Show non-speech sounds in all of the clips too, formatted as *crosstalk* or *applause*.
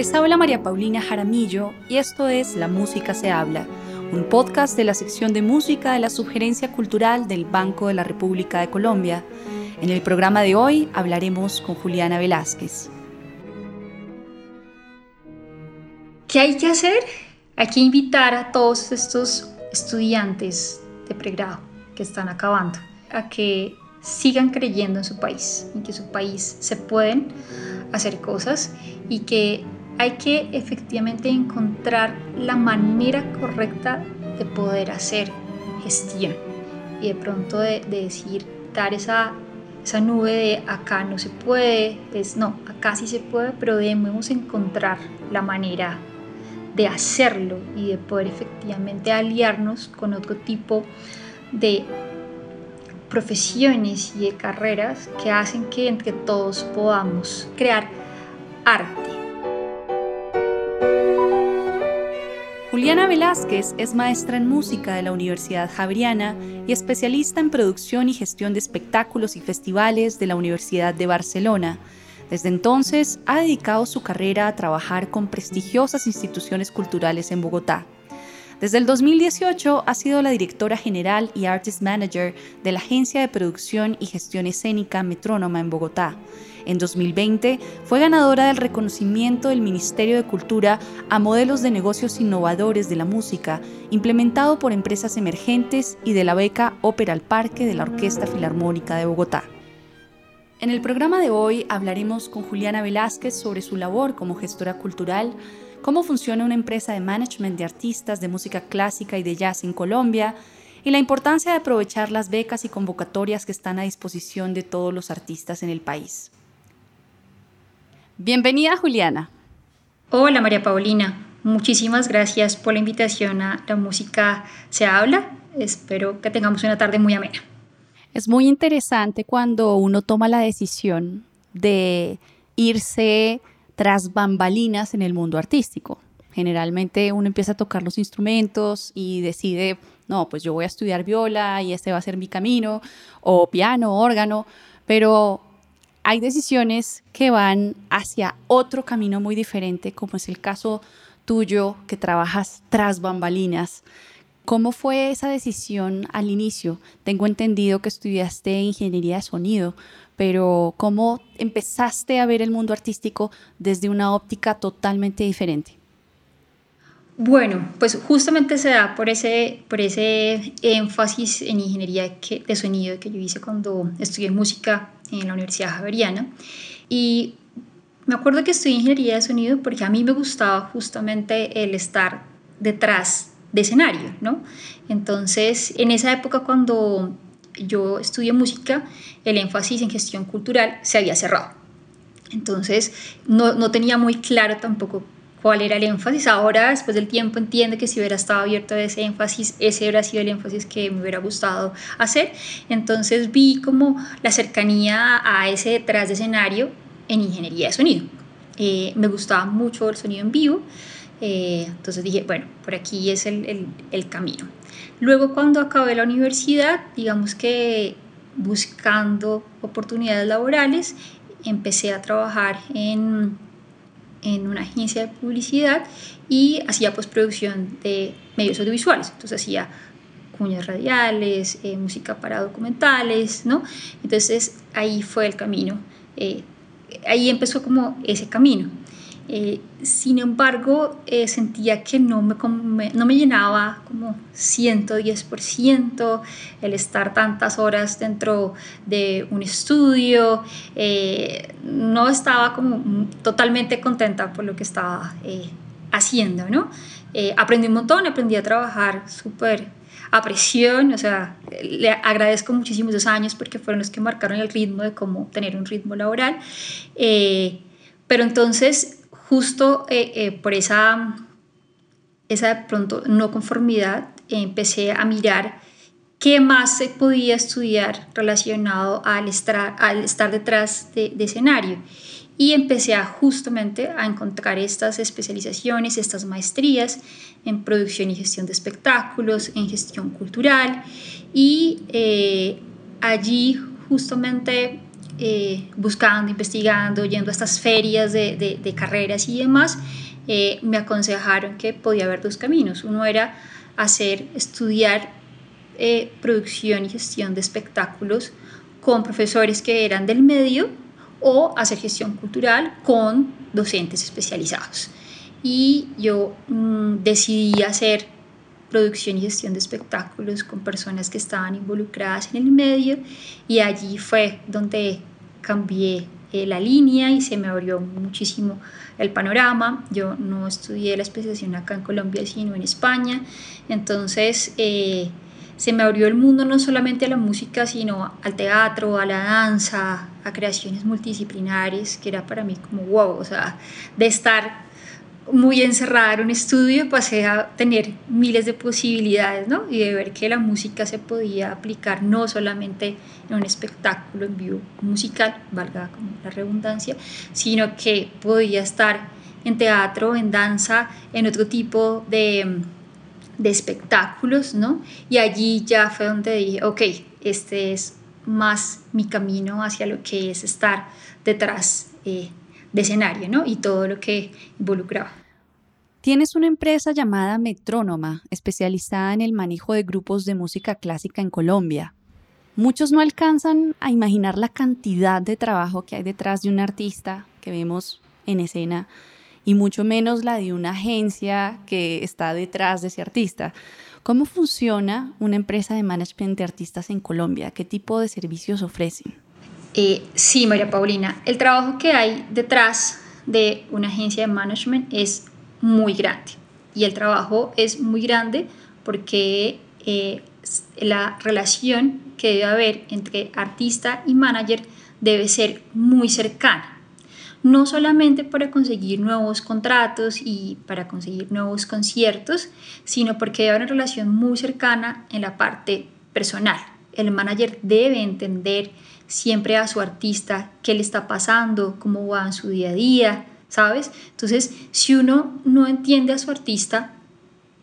Les habla María Paulina Jaramillo y esto es La Música se habla, un podcast de la sección de música de la Sugerencia Cultural del Banco de la República de Colombia. En el programa de hoy hablaremos con Juliana Velázquez. ¿Qué hay que hacer? Hay que invitar a todos estos estudiantes de pregrado que están acabando a que sigan creyendo en su país, en que su país se pueden hacer cosas y que hay que efectivamente encontrar la manera correcta de poder hacer gestión y de pronto de, decir, dar esa, esa nube de acá no se puede, es no, acá sí se puede, pero debemos encontrar la manera de hacerlo y de poder efectivamente aliarnos con otro tipo de profesiones y de carreras que hacen que entre todos podamos crear arte. Juliana Velázquez es maestra en música de la Universidad Javeriana y especialista en producción y gestión de espectáculos y festivales de la Universidad de Barcelona desde entonces ha dedicado su carrera a trabajar con prestigiosas instituciones culturales en Bogotá. Desde el 2018 ha sido la directora general y artist manager de la agencia de producción y gestión escénica Metrónoma en Bogotá. En 2020 fue ganadora del reconocimiento del Ministerio de Cultura a modelos de negocios innovadores de la música, implementado por empresas emergentes y de la beca Ópera al Parque de la Orquesta Filarmónica de Bogotá. En el programa de hoy hablaremos con Juliana Velázquez sobre su labor como gestora cultural, cómo funciona una empresa de management de artistas de música clásica y de jazz en Colombia y la importancia de aprovechar las becas y convocatorias que están a disposición de todos los artistas en el país. Bienvenida Juliana. Hola María Paulina, muchísimas gracias por la invitación a La Música se habla. Espero que tengamos una tarde muy amena. Es muy interesante cuando uno toma la decisión de irse tras bambalinas en el mundo artístico. Generalmente uno empieza a tocar los instrumentos y decide, no, pues yo voy a estudiar viola y este va a ser mi camino, o piano, órgano, pero hay decisiones que van hacia otro camino muy diferente, como es el caso tuyo, que trabajas tras bambalinas ¿Cómo fue esa decisión al inicio? Tengo entendido que estudiaste ingeniería de sonido, pero ¿cómo empezaste a ver el mundo artístico desde una óptica totalmente diferente? Bueno, pues justamente se da por ese, por ese énfasis en ingeniería de sonido que yo hice cuando estudié música en la Universidad Javeriana. Y me acuerdo que estudié ingeniería de sonido porque a mí me gustaba justamente el estar detrás de escenario, ¿no? Entonces, en esa época cuando yo estudié música, el énfasis en gestión cultural se había cerrado. Entonces, no, no tenía muy claro tampoco cuál era el énfasis. Ahora, después del tiempo, entiendo que si hubiera estado abierto a ese énfasis, ese hubiera sido el énfasis que me hubiera gustado hacer. Entonces vi como la cercanía a ese detrás de escenario en ingeniería de sonido. Eh, me gustaba mucho el sonido en vivo. Eh, entonces dije, bueno, por aquí es el, el, camino. Luego cuando acabé la universidad, digamos que buscando oportunidades laborales, empecé a trabajar en, en una agencia de publicidad y hacía postproducción de medios audiovisuales. Entonces hacía cuñas radiales, eh, música para documentales, ¿no? Entonces ahí fue el camino. Eh, ahí empezó como ese camino. Eh, sin embargo, eh, sentía que no me, no me llenaba como 110% el estar tantas horas dentro de un estudio. Eh, no estaba como totalmente contenta por lo que estaba haciendo, ¿no? aprendí un montón, aprendí a trabajar súper a presión, o sea, le agradezco muchísimo esos años porque fueron los que marcaron el ritmo de cómo tener un ritmo laboral. pero entonces justo eh, eh, por esa, esa pronto no conformidad, empecé a mirar qué más se podía estudiar relacionado al, estar, detrás de, escenario. Y empecé justamente a encontrar estas especializaciones, estas maestrías en producción y gestión de espectáculos, en gestión cultural. Y eh, allí justamente eh, buscando, investigando, yendo a estas ferias de, de, carreras y demás, eh, me aconsejaron que podía haber dos caminos. Uno era hacer, estudiar eh, producción y gestión de espectáculos con profesores que eran del medio o hacer gestión cultural con docentes especializados. Y yo mm, decidí hacer producción y gestión de espectáculos con personas que estaban involucradas en el medio y allí fue donde cambié eh, la línea y se me abrió muchísimo el panorama. Yo no estudié la especialización acá en Colombia, sino en España. Entonces eh, se me abrió el mundo no solamente a la música, sino al teatro, a la danza, a creaciones multidisciplinares, que era para mí como wow, o sea, de estar muy encerrada en un estudio, pasé a tener miles de posibilidades, ¿no? Y de ver que la música se podía aplicar no solamente en un espectáculo en vivo musical, valga como la redundancia, sino que podía estar en teatro, en danza, en otro tipo de, de espectáculos, ¿no? Y allí ya fue donde dije, ok, este es más mi camino hacia lo que es estar detrás eh, de escenario, ¿no? Y todo lo que involucraba. Tienes una empresa llamada Metrónoma, especializada en el manejo de grupos de música clásica en Colombia. Muchos no alcanzan a imaginar la cantidad de trabajo que hay detrás de un artista que vemos en escena y mucho menos la de una agencia que está detrás de ese artista. ¿Cómo funciona una empresa de management de artistas en Colombia? ¿Qué tipo de servicios ofrecen? Eh, sí, María Paulina, el trabajo que hay detrás de una agencia de management es muy grande y el trabajo es muy grande porque eh, la relación que debe haber entre artista y manager debe ser muy cercana. No solamente para conseguir nuevos contratos y para conseguir nuevos conciertos, sino porque debe haber una relación muy cercana en la parte personal. El manager debe entender siempre a su artista qué le está pasando, cómo va en su día a día, ¿sabes? Entonces, si uno no entiende a su artista,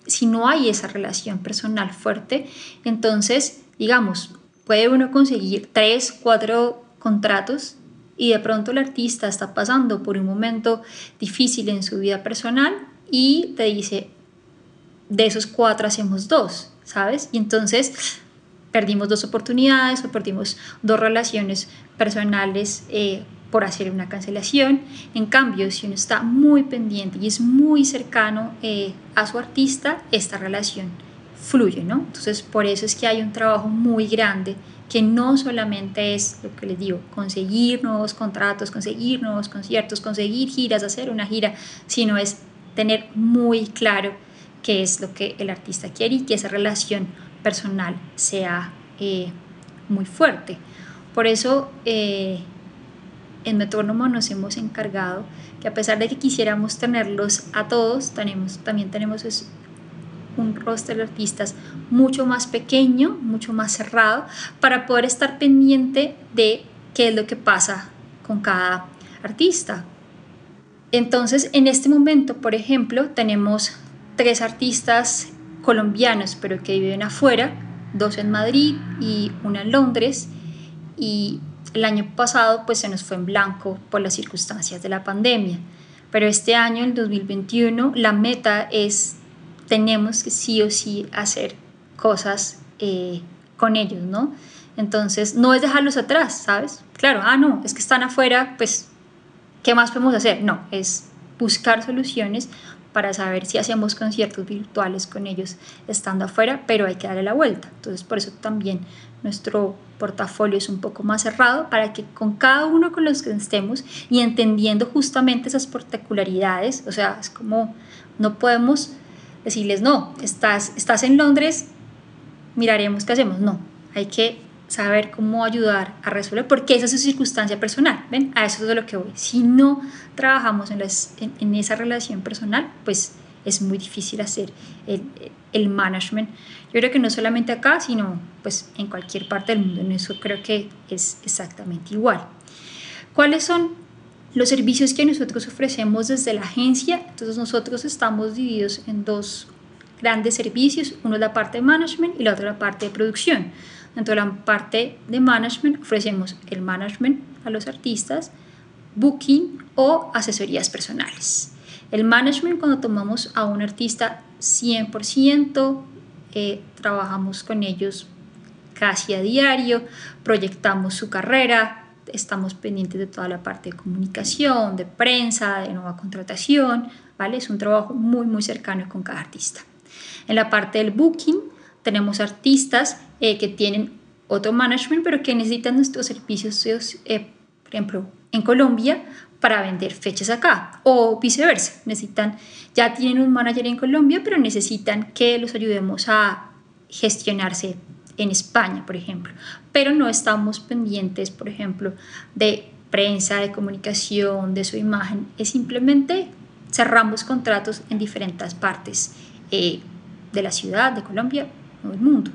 si no hay esa relación personal fuerte, entonces, digamos, puede uno conseguir tres, cuatro contratos y de pronto el artista está pasando por un momento difícil en su vida personal y te dice, de esos cuatro hacemos dos, ¿sabes? Y entonces perdimos dos oportunidades o perdimos dos relaciones personales eh, por hacer una cancelación. En cambio, si uno está muy pendiente y es muy cercano eh, a su artista, esta relación fluye, ¿no? Entonces, por eso es que hay un trabajo muy grande que no solamente es lo que les digo, conseguir nuevos contratos, conseguir nuevos conciertos, conseguir giras, hacer una gira, sino es tener muy claro qué es lo que el artista quiere y que esa relación personal sea eh, muy fuerte. Por eso eh, en Metrónomo nos hemos encargado que a pesar de que quisiéramos tenerlos a todos, tenemos, también tenemos un roster de artistas mucho más pequeño, mucho más cerrado, para poder estar pendiente de qué es lo que pasa con cada artista. Entonces, en este momento, por ejemplo, tenemos tres artistas colombianos, pero que viven afuera, dos en Madrid y una en Londres, y el año pasado pues se nos fue en blanco por las circunstancias de la pandemia, pero este año, el 2021, la meta es, tenemos que sí o sí hacer cosas eh, con ellos, ¿no? Entonces, no es dejarlos atrás, ¿sabes? Claro, ah, no, es que están afuera, pues, ¿qué más podemos hacer? No, es buscar soluciones para saber si hacemos conciertos virtuales con ellos estando afuera, pero hay que darle la vuelta. Entonces, por eso también nuestro portafolio es un poco más cerrado para que con cada uno con los que estemos y entendiendo justamente esas particularidades, o sea, es como no podemos decirles, no, estás, estás en Londres, miraremos qué hacemos. No, hay que saber cómo ayudar a resolver, porque esa es su circunstancia personal, ¿ven? A eso es de lo que voy. Si no trabajamos en, en, esa relación personal, pues es muy difícil hacer el, el, management. Yo creo que no solamente acá, sino pues en cualquier parte del mundo, en eso creo que es exactamente igual. ¿Cuáles son los servicios que nosotros ofrecemos desde la agencia? Entonces nosotros estamos divididos en dos grandes servicios. Uno es la parte de management y la otra la parte de producción. De la parte de management ofrecemos el management a los artistas, booking o asesorías personales. El management cuando tomamos a un artista 100%, eh, trabajamos con ellos casi a diario, proyectamos su carrera, estamos pendientes de toda la parte de comunicación, de prensa, de nueva contratación, ¿vale? Es un trabajo muy, muy cercano con cada artista. En la parte del booking tenemos artistas eh, que tienen otro management, pero que necesitan nuestros servicios, eh, por ejemplo, en Colombia para vender fechas acá o viceversa. Necesitan, ya tienen un manager en Colombia, pero necesitan que los ayudemos a gestionarse en España, por ejemplo. Pero no estamos pendientes, por ejemplo, de prensa, de comunicación, de su imagen. Es simplemente cerramos contratos en diferentes partes eh, de la ciudad, de Colombia o del mundo.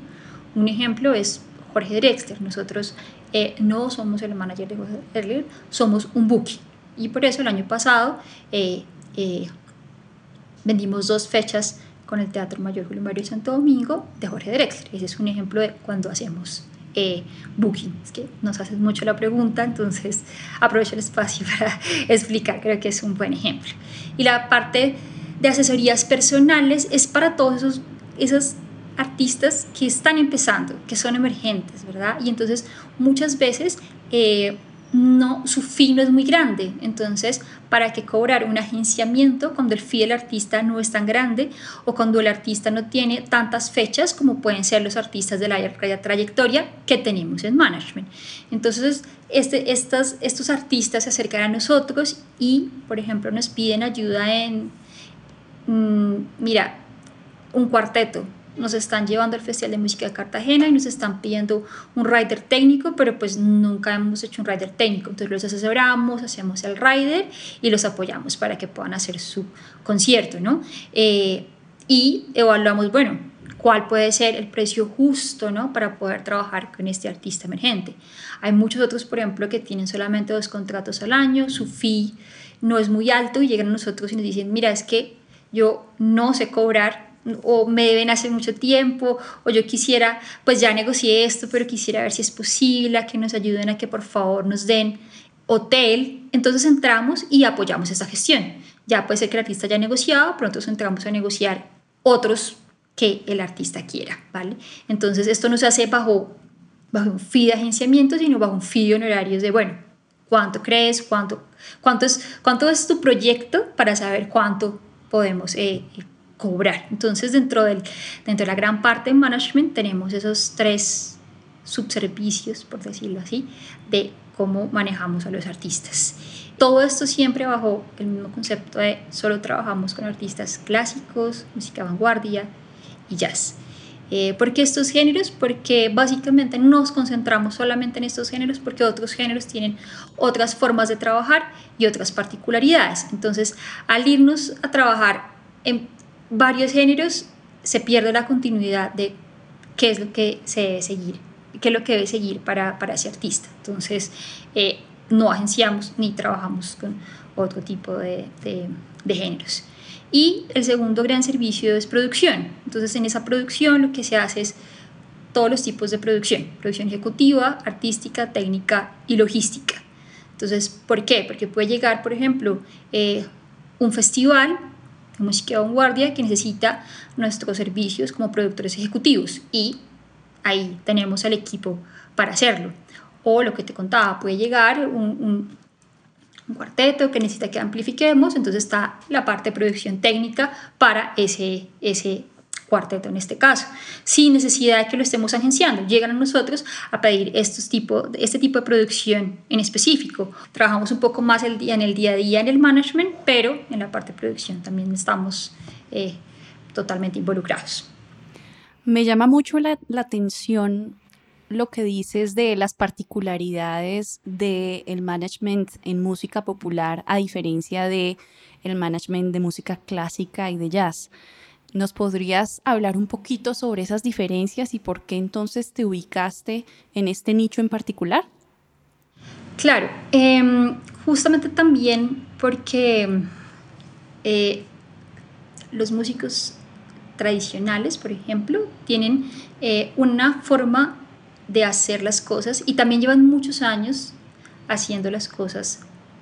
Un ejemplo es Jorge Drexler. Nosotros eh, no somos el manager de Jorge Drexler, somos un booking. Y por eso el año pasado eh, vendimos dos fechas con el Teatro Mayor Julio Mario Santo Domingo de Jorge Drexler. Ese es un ejemplo de cuando hacemos eh, booking. Es que nos haces mucho la pregunta, entonces aprovecho el espacio *laughs* para explicar, creo que es un buen ejemplo. Y la parte de asesorías personales es para todos esos, esos artistas que están empezando, que son emergentes, ¿verdad? Y entonces muchas veces... Eh, no, su fee no es muy grande. Entonces, ¿para qué cobrar un agenciamiento cuando el fee del artista no es tan grande o cuando el artista no tiene tantas fechas como pueden ser los artistas de la trayectoria que tenemos en management? Entonces, este, estas, estos artistas se acercan a nosotros y, por ejemplo, nos piden ayuda en, mm, mira, un cuarteto nos están llevando al Festival de Música de Cartagena y nos están pidiendo un rider técnico, pero pues nunca hemos hecho un rider técnico. Entonces los asesoramos, hacemos el rider y los apoyamos para que puedan hacer su concierto, ¿no? Eh, y evaluamos, bueno, cuál puede ser el precio justo, ¿no? Para poder trabajar con este artista emergente. Hay muchos otros, por ejemplo, que tienen solamente dos contratos al año, su fee no es muy alto y llegan a nosotros y nos dicen, mira, es que yo no sé cobrar o me deben hace mucho tiempo, o yo quisiera, pues ya negocié esto, pero quisiera ver si es posible, a que nos ayuden a que por favor nos den hotel. Entonces entramos y apoyamos esa gestión. Ya puede ser que el artista haya negociado, pronto entramos a negociar otros que el artista quiera, ¿vale? Entonces esto no se hace bajo, bajo un fee de agenciamiento, sino bajo un fee de honorarios de, bueno, ¿cuánto crees? ¿Cuánto, cuánto, es, cuánto es tu proyecto para saber cuánto podemos eh, cobrar. Entonces, dentro, del, dentro de la gran parte de management tenemos esos tres subservicios, por decirlo así, de cómo manejamos a los artistas. Todo esto siempre bajo el mismo concepto de solo trabajamos con artistas clásicos, música vanguardia y jazz. Eh, ¿Por qué estos géneros? Porque básicamente nos concentramos solamente en estos géneros porque otros géneros tienen otras formas de trabajar y otras particularidades. Entonces, al irnos a trabajar en varios géneros se pierde la continuidad de qué es lo que se debe seguir, qué es lo que debe seguir para, para ese artista. Entonces, eh, no agenciamos ni trabajamos con otro tipo de, de, géneros. Y el segundo gran servicio es producción. Entonces, en esa producción lo que se hace es todos los tipos de producción, producción ejecutiva, artística, técnica y logística. Entonces, ¿por qué? Porque puede llegar, por ejemplo, eh, un festival música vanguardia que necesita nuestros servicios como productores ejecutivos y ahí tenemos al equipo para hacerlo. O lo que te contaba, puede llegar un, un cuarteto que necesita que amplifiquemos, entonces está la parte de producción técnica para ese, ese cuarteto en este caso, sin necesidad de que lo estemos agenciando. Llegan a nosotros a pedir estos tipo, este tipo de producción en específico. Trabajamos un poco más el día, en el día a día en el management, pero en la parte de producción también estamos eh, totalmente involucrados. Me llama mucho la, la atención lo que dices de las particularidades del el management en música popular a diferencia de el management de música clásica y de jazz. ¿Nos podrías hablar un poquito sobre esas diferencias y por qué entonces te ubicaste en este nicho en particular? Claro, em, justamente también porque eh, los músicos tradicionales, por ejemplo, tienen eh, una forma de hacer las cosas y también llevan muchos años haciendo las cosas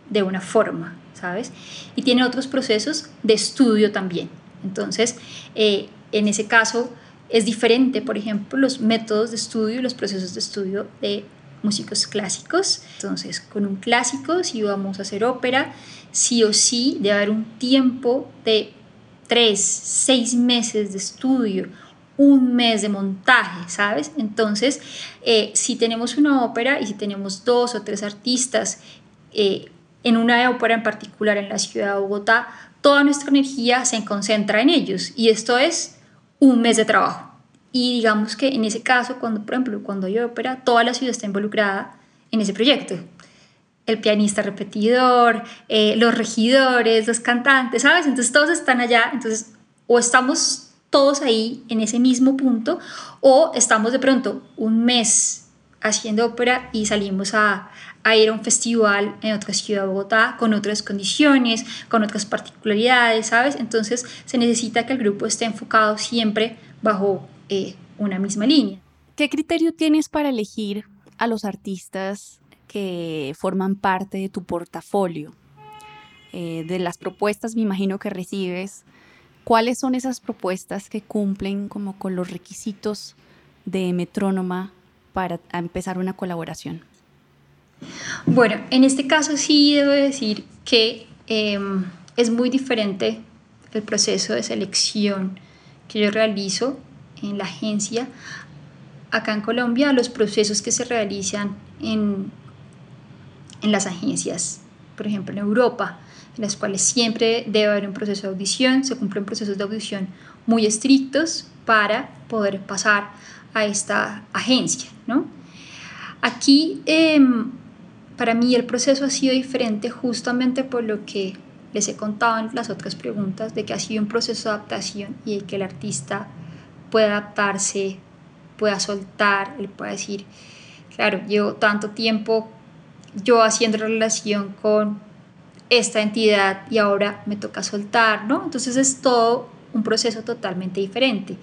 de una forma, ¿sabes? Y tienen otros procesos de estudio también. Entonces, eh, en ese caso es diferente, por ejemplo, los métodos de estudio y los procesos de estudio de músicos clásicos. Entonces, con un clásico, si vamos a hacer ópera, sí o sí debe haber un tiempo de tres, seis meses de estudio, un mes de montaje, ¿sabes? Entonces, eh, si tenemos una ópera y si tenemos dos o tres artistas eh, en una ópera en particular en la ciudad de Bogotá, toda nuestra energía se concentra en ellos y esto es un mes de trabajo. Y digamos que en ese caso, cuando, por ejemplo, cuando hay ópera, toda la ciudad está involucrada en ese proyecto. El pianista repetidor, eh, los regidores, los cantantes, ¿sabes? Entonces todos están allá, entonces o estamos todos ahí en ese mismo punto o estamos de pronto un mes haciendo ópera y salimos a, a ir a un festival en otra ciudad de Bogotá con otras condiciones, con otras particularidades, ¿sabes? Entonces se necesita que el grupo esté enfocado siempre bajo eh, una misma línea. ¿Qué criterio tienes para elegir a los artistas que forman parte de tu portafolio? Eh, de las propuestas, me imagino que recibes, ¿cuáles son esas propuestas que cumplen como con los requisitos de metrónoma para empezar una colaboración? Bueno, en este caso sí debo decir que em, es muy diferente el proceso de selección que yo realizo en la agencia acá en Colombia los procesos que se realizan en, en las agencias, por ejemplo en Europa, en las cuales siempre debe haber un proceso de audición, se cumplen procesos de audición muy estrictos para poder pasar a esta agencia. ¿no? Aquí em, para mí el proceso ha sido diferente justamente por lo que les he contado en las otras preguntas, de que ha sido un proceso de adaptación y de que el artista pueda adaptarse, pueda soltar, él pueda decir, claro, llevo tanto tiempo yo haciendo relación con esta entidad y ahora me toca soltar, ¿no? Entonces es todo un proceso totalmente diferente.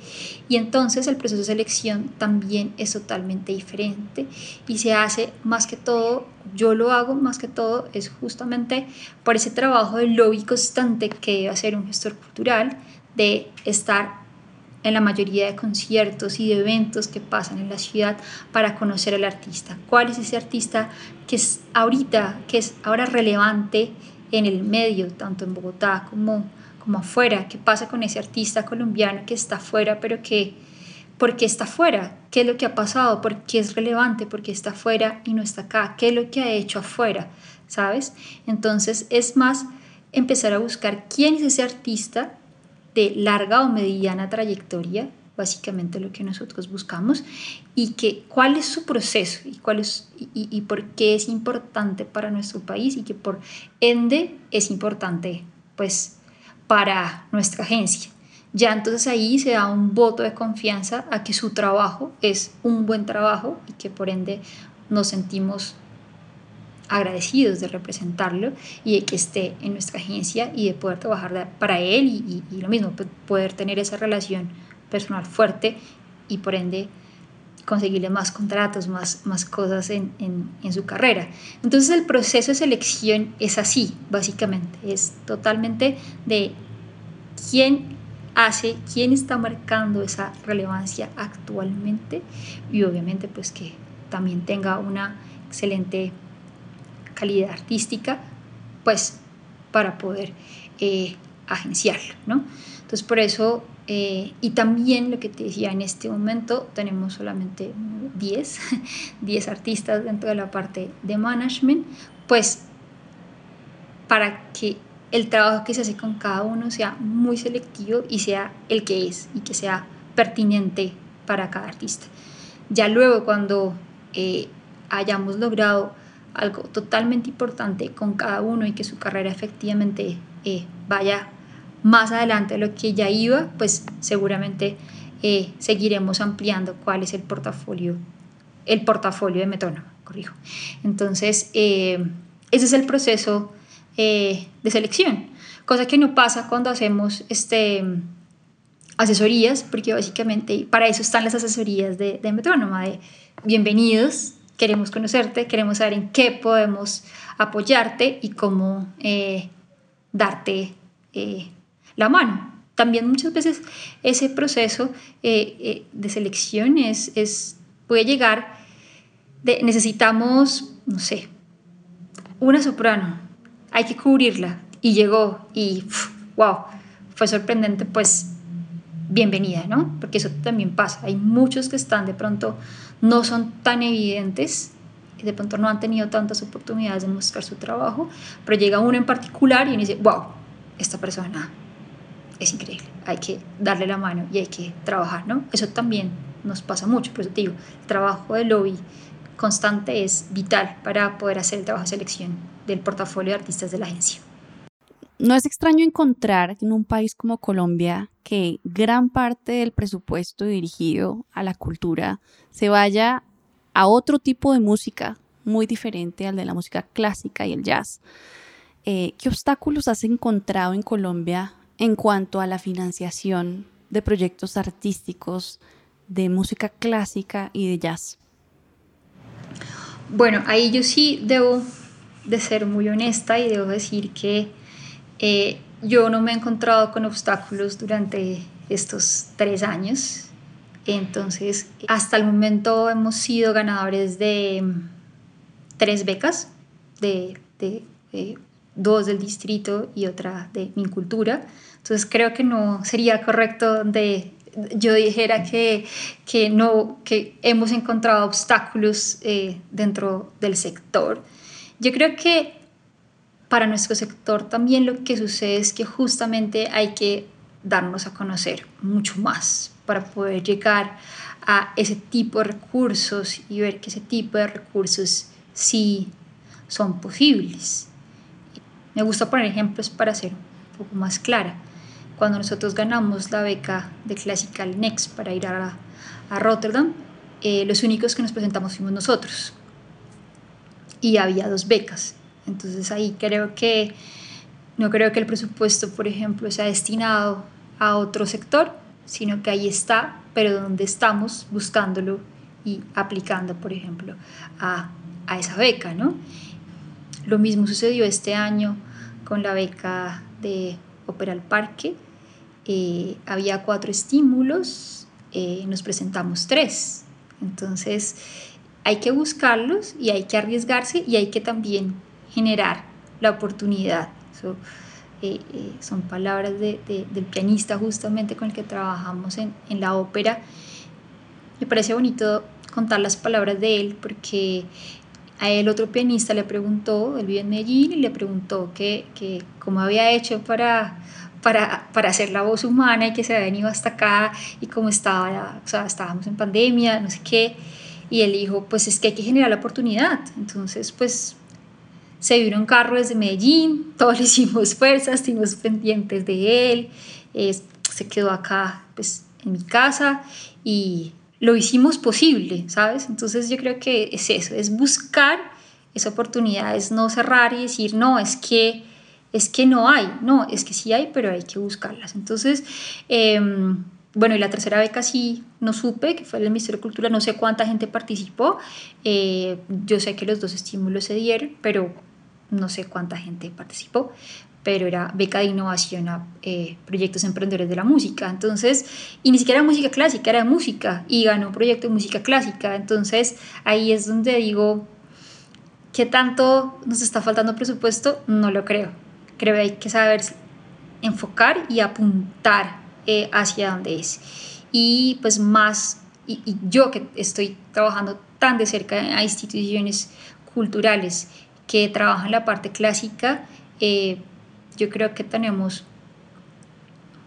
Y entonces el proceso de selección también es totalmente diferente y se hace más que todo, yo lo hago más que todo, es justamente por ese trabajo de lobby constante que debe hacer un gestor cultural, de estar en la mayoría de conciertos y de eventos que pasan en la ciudad para conocer al artista. ¿Cuál es ese artista que es ahorita, que es ahora relevante en el medio, tanto en Bogotá como como afuera, qué pasa con ese artista colombiano que está afuera, pero que, ¿por qué está afuera? ¿Qué es lo que ha pasado? ¿Por qué es relevante? ¿Por qué está afuera y no está acá? ¿Qué es lo que ha hecho afuera? ¿Sabes? Entonces es más empezar a buscar quién es ese artista de larga o mediana trayectoria, básicamente lo que nosotros buscamos, y que, cuál es su proceso y, cuál es, y, y por qué es importante para nuestro país y que por ende es importante pues para nuestra agencia. Ya entonces ahí se da un voto de confianza a que su trabajo es un buen trabajo y que por ende nos sentimos agradecidos de representarlo y de que esté en nuestra agencia y de poder trabajar para él y, lo mismo, poder tener esa relación personal fuerte y por ende conseguirle más contratos, más, más cosas en, en, su carrera. Entonces el proceso de selección es así, básicamente, es totalmente de quién hace, quién está marcando esa relevancia actualmente y obviamente pues que también tenga una excelente calidad artística, pues para poder eh, agenciarlo, ¿no? Entonces por eso eh, y también lo que te decía, en este momento tenemos solamente 10, 10 *laughs* artistas dentro de la parte de management, pues para que el trabajo que se hace con cada uno sea muy selectivo y sea el que es y que sea pertinente para cada artista. Ya luego cuando eh, hayamos logrado algo totalmente importante con cada uno y que su carrera efectivamente eh, vaya más adelante de lo que ya iba, pues seguramente eh, seguiremos ampliando cuál es el portafolio, el portafolio de Metrónomo, corrijo. Entonces, eh, ese es el proceso eh, de selección, cosa que no pasa cuando hacemos este, asesorías, porque básicamente para eso están las asesorías de, de Metrónoma, de bienvenidos, queremos conocerte, queremos saber en qué podemos apoyarte y cómo darte eh, la mano. También muchas veces ese proceso eh, de selección es, es, puede llegar necesitamos, no sé, una soprano, hay que cubrirla y llegó y wow, fue sorprendente, pues bienvenida, ¿no? Porque eso también pasa. Hay muchos que están de pronto, no son tan evidentes, de pronto no han tenido tantas oportunidades de mostrar su trabajo, pero llega uno en particular y uno dice, wow, esta persona es increíble, hay que darle la mano y hay que trabajar, ¿no? Eso también nos pasa mucho, por eso digo, el trabajo de lobby constante es vital para poder hacer el trabajo de selección del portafolio de artistas de la agencia. No es extraño encontrar en un país como Colombia que gran parte del presupuesto dirigido a la cultura se vaya a otro tipo de música muy diferente al de la música clásica y el jazz. Eh, ¿Qué obstáculos has encontrado en Colombia en cuanto a la financiación de proyectos artísticos de música clásica y de jazz? Bueno, ahí yo sí debo de ser muy honesta y debo decir que eh, yo no me he encontrado con obstáculos durante estos tres años. Entonces, hasta el momento hemos sido ganadores de mm, tres becas, de, dos del distrito y otra de mi cultura. Entonces, creo que no sería correcto de yo dijera que, que, no, que hemos encontrado obstáculos eh, dentro del sector. Yo creo que para nuestro sector también lo que sucede es que justamente hay que darnos a conocer mucho más para poder llegar a ese tipo de recursos y ver que ese tipo de recursos sí son posibles. Me gusta poner ejemplos para ser un poco más clara. Cuando nosotros ganamos la beca de Classical Next para ir a, a Rotterdam, eh, los únicos que nos presentamos fuimos nosotros. Y había dos becas. Entonces ahí creo que no creo que el presupuesto, por ejemplo, sea destinado a otro sector, sino que ahí está, pero donde estamos buscándolo y aplicando, por ejemplo, a, a esa beca, ¿no? Lo mismo sucedió este año con la beca de Opera al Parque. Eh, había cuatro estímulos, eh, nos presentamos tres. Entonces, hay que buscarlos y hay que arriesgarse y hay que también generar la oportunidad. Eh, eh, son palabras de, del pianista justamente con el que trabajamos en, en, la ópera. Me parece bonito contar las palabras de él porque a él otro pianista le preguntó, él vive en Medellín, y le preguntó que, que cómo había hecho para, para, para, hacer la voz humana y que se había venido hasta acá y cómo estaba, o sea, estábamos en pandemia, no sé qué. Y él dijo, pues es que hay que generar la oportunidad. Entonces, pues se vino un carro desde Medellín, *laughs* todos le hicimos fuerzas, estuvimos pendientes de él, se quedó acá pues, en mi casa y lo hicimos posible, ¿sabes? Entonces yo creo que es eso, es buscar esa oportunidad, es no cerrar y decir, no, es que, es que no hay, no, es que sí hay, pero hay que buscarlas. Entonces, em, bueno, y la tercera beca sí no supe, que fue el Ministerio de Cultura, no sé cuánta gente participó, eh, yo sé que los dos estímulos se dieron, pero no sé cuánta gente participó, pero era beca de innovación a eh, proyectos emprendedores de la música. Entonces, y ni siquiera era música clásica, era música, y ganó un proyecto de música clásica. Entonces, ahí es donde digo, ¿qué tanto nos está faltando presupuesto? No lo creo. Creo que hay que saber enfocar y apuntar eh, hacia dónde es. Y pues más, y, yo que estoy trabajando tan de cerca a instituciones culturales que trabajan la parte clásica, eh, yo creo que tenemos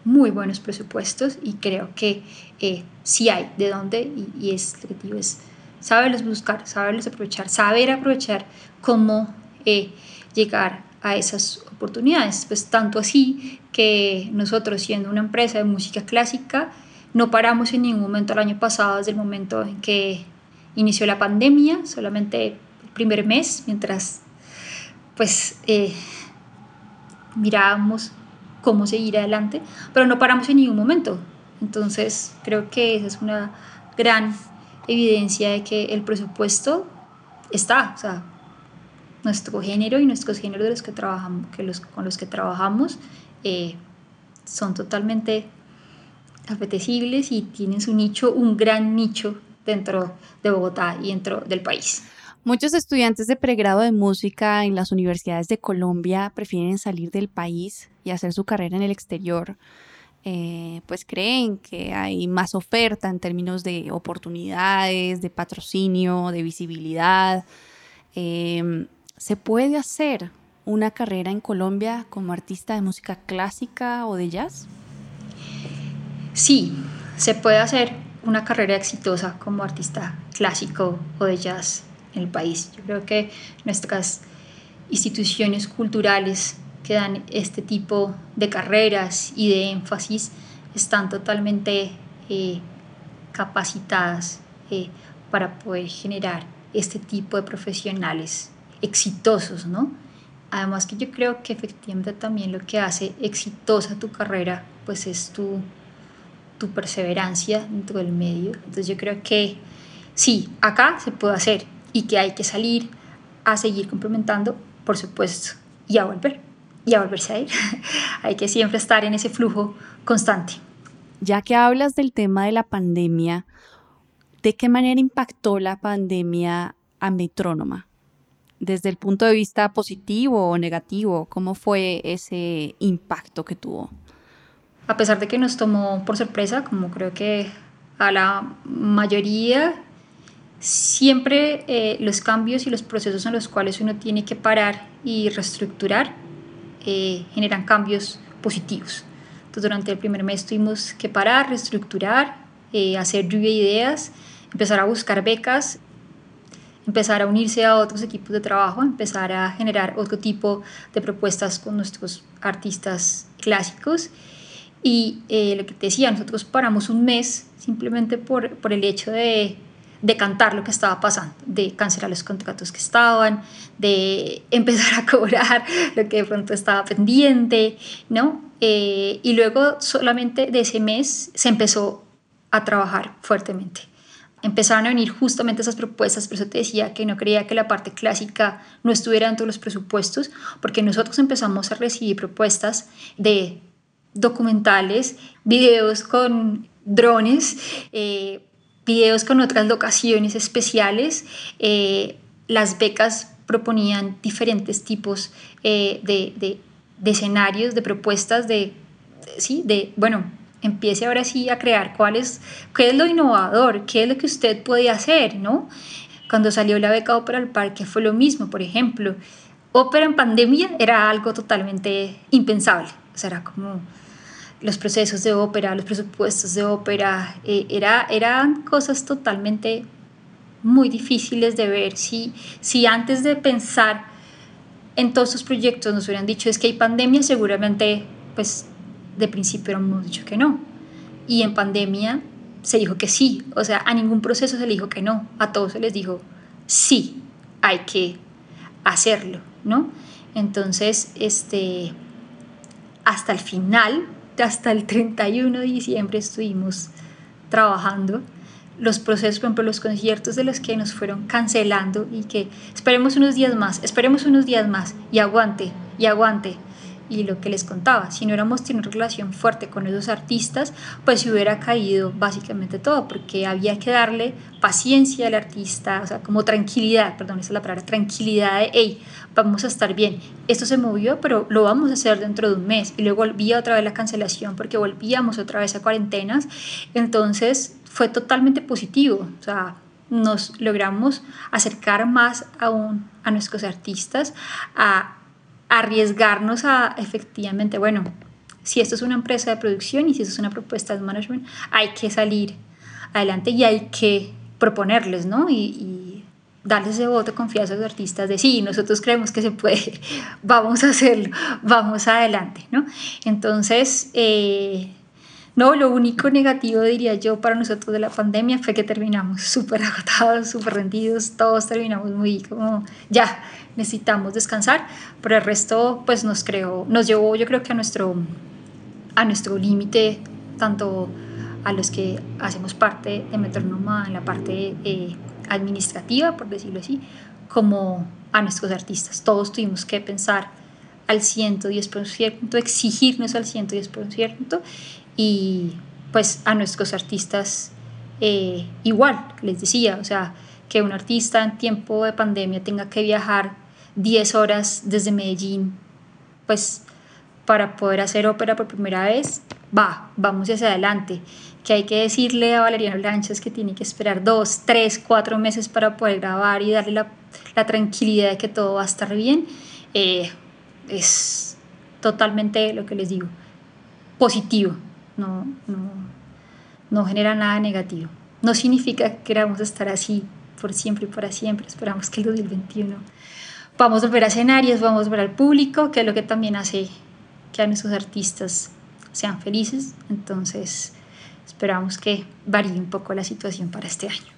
muy buenos presupuestos y creo que eh, sí hay de dónde y, y es, es saberlos buscar, saberlos aprovechar, saber aprovechar cómo eh, llegar a esas oportunidades. Pues tanto así que nosotros siendo una empresa de música clásica no paramos en ningún momento el año pasado, desde el momento en que inició la pandemia, solamente el primer mes, mientras pues eh, mirábamos cómo seguir adelante, pero no paramos en ningún momento. Entonces, creo que esa es una gran evidencia de que el presupuesto está, o sea, nuestro género y nuestros géneros de los que trabajamos, que los, con los que trabajamos eh, son totalmente apetecibles y tienen su nicho, un gran nicho dentro de Bogotá y dentro del país. Muchos estudiantes de pregrado de música en las universidades de Colombia prefieren salir del país y hacer su carrera en el exterior. Eh, pues creen que hay más oferta en términos de oportunidades, de patrocinio, de visibilidad. Em, ¿Se puede hacer una carrera en Colombia como artista de música clásica o de jazz? Sí, se puede hacer una carrera exitosa como artista clásico o de jazz en el país. Yo creo que nuestras instituciones culturales que dan este tipo de carreras y de énfasis están totalmente eh, capacitadas eh, para poder generar este tipo de profesionales exitosos, ¿no? Además que yo creo que efectivamente también lo que hace exitosa tu carrera, pues es tu, tu perseverancia dentro del medio. Entonces yo creo que sí, acá se puede hacer y que hay que salir a seguir complementando, por supuesto, y a volver, y a volverse a ir. *laughs* hay que siempre estar en ese flujo constante. Ya que hablas del tema de la pandemia, ¿de qué manera impactó la pandemia a Metrónoma? Desde el punto de vista positivo o negativo, ¿cómo fue ese impacto que tuvo? A pesar de que nos tomó por sorpresa, como creo que a la mayoría, siempre eh, los cambios y los procesos en los cuales uno tiene que parar y reestructurar eh, generan cambios positivos. Entonces durante el primer mes tuvimos que parar, reestructurar, eh, hacer lluvia de ideas, empezar a buscar becas empezar a unirse a otros equipos de trabajo, empezar a generar otro tipo de propuestas con nuestros artistas clásicos. Y eh, lo que te decía, nosotros paramos un mes simplemente por, por el hecho de, cantar lo que estaba pasando, de cancelar los contratos que estaban, de *laughs* empezar a cobrar lo que de pronto estaba pendiente, ¿no? Eh, y luego solamente de ese mes se empezó a trabajar fuertemente empezaron a venir justamente esas propuestas, por eso te decía que no creía que la parte clásica no estuviera dentro de los presupuestos, porque nosotros empezamos a recibir propuestas de documentales, videos con drones, eh, videos con otras locaciones especiales. Eh, las becas proponían diferentes tipos eh, de, de, de, escenarios, de propuestas, de, sí, de, bueno, empiece ahora sí a crear cuál es, qué es lo innovador, qué es lo que usted puede hacer, ¿no? Cuando salió la beca Ópera al Parque fue lo mismo, por ejemplo. Ópera en pandemia era algo totalmente impensable, o sea, era como los procesos de ópera, los presupuestos de ópera, eh, era, eran cosas totalmente muy difíciles de ver. Si, si antes de pensar en todos estos proyectos nos hubieran dicho es que hay pandemia, seguramente pues de principio hemos dicho que no. Y en pandemia se dijo que sí. O sea, a ningún proceso se le dijo que no. A todos se les dijo sí, hay que hacerlo, ¿no? Entonces, este, hasta el final, hasta el 31 de diciembre estuvimos trabajando los procesos, por ejemplo, los conciertos de los que nos fueron cancelando y que esperemos unos días más, esperemos unos días más y aguante, y aguante y lo que les contaba, si no tenido una relación fuerte con esos artistas, pues se hubiera caído básicamente todo, porque había que darle paciencia al artista, o sea, como tranquilidad, perdón, esa es la palabra, tranquilidad de, hey, vamos a estar bien, esto se movió, pero lo vamos a hacer dentro de un mes, y luego volvía otra vez la cancelación, porque volvíamos otra vez a cuarentenas, entonces fue totalmente positivo, o sea, nos logramos acercar más aún a nuestros artistas, a arriesgarnos a efectivamente, bueno, si esto es una empresa de producción y si esto es una propuesta de management, hay que salir adelante y hay que proponerles, ¿no? Y, darles ese voto de confianza a los artistas de sí, nosotros creemos que se puede, *laughs* vamos a hacerlo, vamos adelante, ¿no? Entonces, eh, no, lo único negativo, diría yo, para nosotros de la pandemia fue que terminamos súper agotados, súper rendidos, todos terminamos muy como, ya, necesitamos descansar, pero el resto, pues nos creó, nos llevó, yo creo que a nuestro, a nuestro límite, tanto a los que hacemos parte de Metronoma en la parte eh, administrativa, por decirlo así, como a nuestros artistas. Todos tuvimos que pensar al 110%, exigirnos al 110% y pues a nuestros artistas eh, igual, les decía, o sea, que un artista en tiempo de pandemia tenga que viajar 10 horas desde Medellín, pues para poder hacer ópera por primera vez, va, vamos hacia adelante. Que hay que decirle a Valeriano Lanchas que tiene que esperar dos, tres, cuatro meses para poder grabar y darle la, la tranquilidad de que todo va a estar bien, eh, es totalmente lo que les digo, positivo, no, no, genera nada negativo. No significa que queramos estar así por siempre y para siempre, esperamos que el 2021 vamos a ver a escenarios, vamos a ver al público, que es lo que también hace que a nuestros artistas sean felices. Entonces, esperamos que varíe un poco la situación para este año.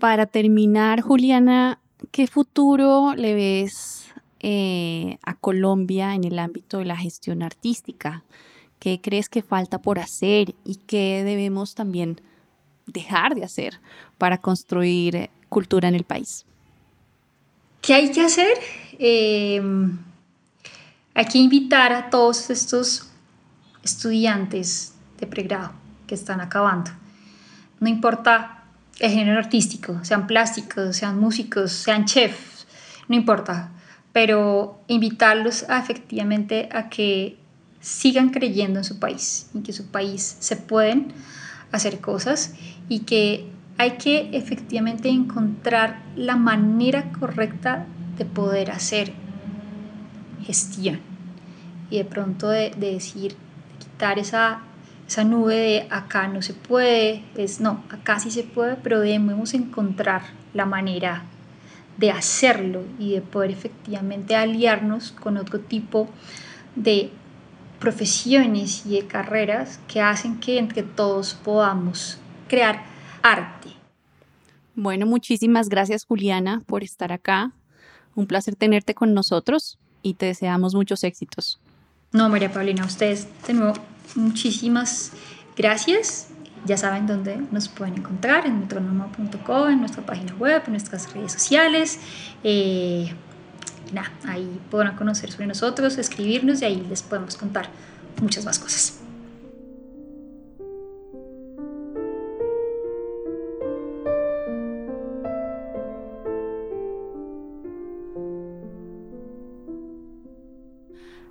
Para terminar, Juliana, ¿qué futuro le ves eh, a Colombia en el ámbito de la gestión artística? ¿Qué crees que falta por hacer y qué debemos también dejar de hacer para construir cultura en el país? ¿Qué hay que hacer? Em, hay que invitar a todos estos estudiantes de pregrado que están acabando. No importa el género artístico, sean plásticos, sean músicos, sean chefs, no importa, pero invitarlos a, efectivamente a que sigan creyendo en su país, en que su país se pueden hacer cosas y que hay que efectivamente encontrar la manera correcta de poder hacer gestión y de pronto de, decir, de quitar esa, esa nube de acá no se puede, es no, acá sí se puede, pero debemos encontrar la manera de hacerlo y de poder efectivamente aliarnos con otro tipo de profesiones y de carreras que hacen que entre todos podamos crear arte. Bueno, muchísimas gracias Juliana por estar acá. Un placer tenerte con nosotros y te deseamos muchos éxitos. No, María Paulina, a ustedes de nuevo muchísimas gracias. Ya saben dónde nos pueden encontrar, en metronoma.co, en nuestra página web, en nuestras redes sociales. Eh, nada, ahí podrán conocer sobre nosotros, escribirnos y ahí les podemos contar muchas más cosas.